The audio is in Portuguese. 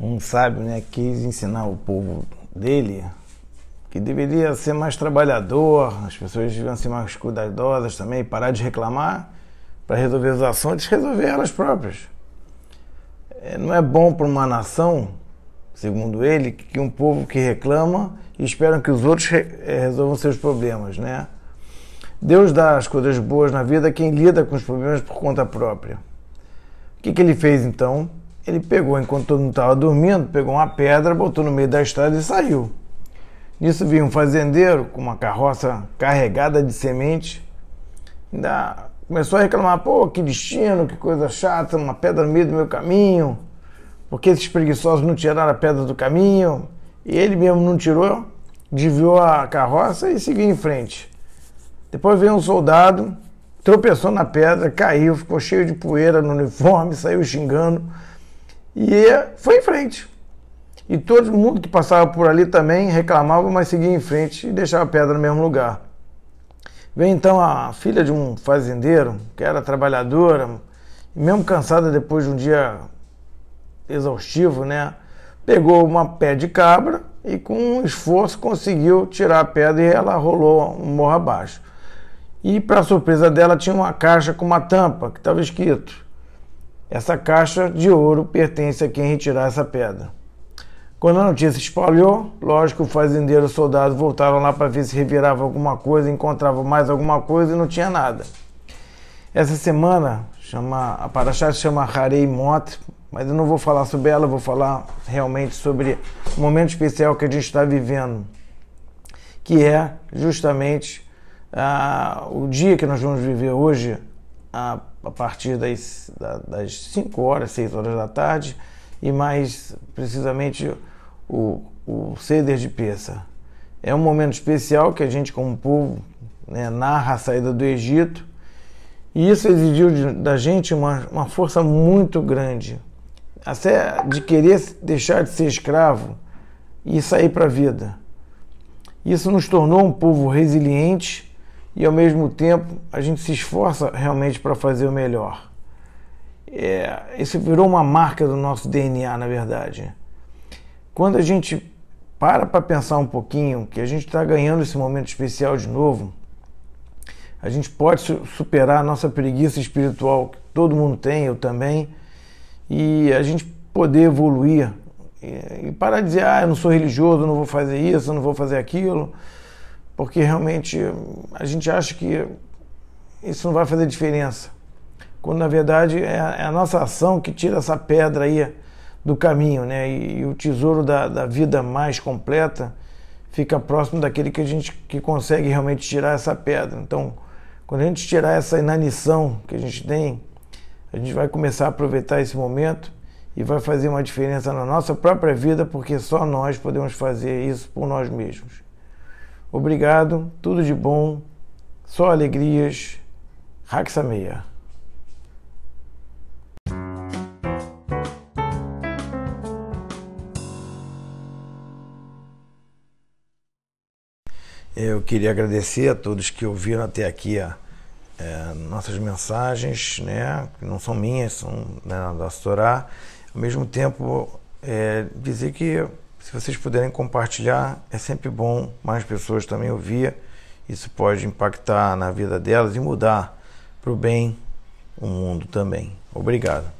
um sábio né, quis ensinar o povo dele que deveria ser mais trabalhador, as pessoas deviam ser mais cuidadosas também, parar de reclamar para resolver as ações, resolver elas próprias. É, não é bom para uma nação, segundo ele, que um povo que reclama e espera que os outros é, resolvam seus problemas, né? Deus dá as coisas boas na vida a quem lida com os problemas por conta própria. O que, que ele fez então? Ele pegou, enquanto todo mundo estava dormindo, pegou uma pedra, botou no meio da estrada e saiu. Nisso viu um fazendeiro com uma carroça carregada de semente. Ainda começou a reclamar: pô, que destino, que coisa chata, uma pedra no meio do meu caminho. Por que esses preguiçosos não tiraram a pedra do caminho? E ele mesmo não tirou, desviou a carroça e seguiu em frente. Depois veio um soldado, tropeçou na pedra, caiu, ficou cheio de poeira no uniforme, saiu xingando e foi em frente. E todo mundo que passava por ali também reclamava, mas seguia em frente e deixava a pedra no mesmo lugar. Veio então a filha de um fazendeiro, que era trabalhadora, mesmo cansada depois de um dia exaustivo, né? Pegou uma pé de cabra e com um esforço conseguiu tirar a pedra e ela rolou um morro abaixo. E para surpresa dela tinha uma caixa com uma tampa que estava escrito: essa caixa de ouro pertence a quem retirar essa pedra. Quando a notícia espalhou, lógico, o fazendeiro e o soldado voltaram lá para ver se revirava alguma coisa, encontrava mais alguma coisa e não tinha nada. Essa semana, chama, a Paraxá se chama Harei Mot, mas eu não vou falar sobre ela, vou falar realmente sobre o momento especial que a gente está vivendo, que é justamente ah, o dia que nós vamos viver hoje, a, a partir das, das 5 horas, 6 horas da tarde, e mais precisamente o, o Seder de Peça. É um momento especial que a gente, como povo, né, narra a saída do Egito. E isso exigiu de, da gente uma, uma força muito grande. Até de querer deixar de ser escravo e sair para a vida. Isso nos tornou um povo resiliente e, ao mesmo tempo, a gente se esforça realmente para fazer o melhor. É, isso virou uma marca do nosso DNA, na verdade. Quando a gente para para pensar um pouquinho que a gente está ganhando esse momento especial de novo, a gente pode superar a nossa preguiça espiritual, que todo mundo tem, eu também, e a gente poder evoluir e parar de dizer, ah, eu não sou religioso, eu não vou fazer isso, eu não vou fazer aquilo, porque realmente a gente acha que isso não vai fazer diferença. Quando na verdade é a nossa ação que tira essa pedra aí do caminho, né? E, e o tesouro da, da, vida mais completa fica próximo daquele que a gente que consegue realmente tirar essa pedra. Então, quando a gente tirar essa inanição que a gente tem, a gente vai começar a aproveitar esse momento e vai fazer uma diferença na nossa própria vida, porque só nós podemos fazer isso por nós mesmos. Obrigado, tudo de bom, só alegrias. Raxameia. Eu queria agradecer a todos que ouviram até aqui a, é, nossas mensagens, né, que não são minhas, são né, da Torá. Ao mesmo tempo, é, dizer que se vocês puderem compartilhar, é sempre bom mais pessoas também ouvir. Isso pode impactar na vida delas e mudar para o bem o mundo também. Obrigado.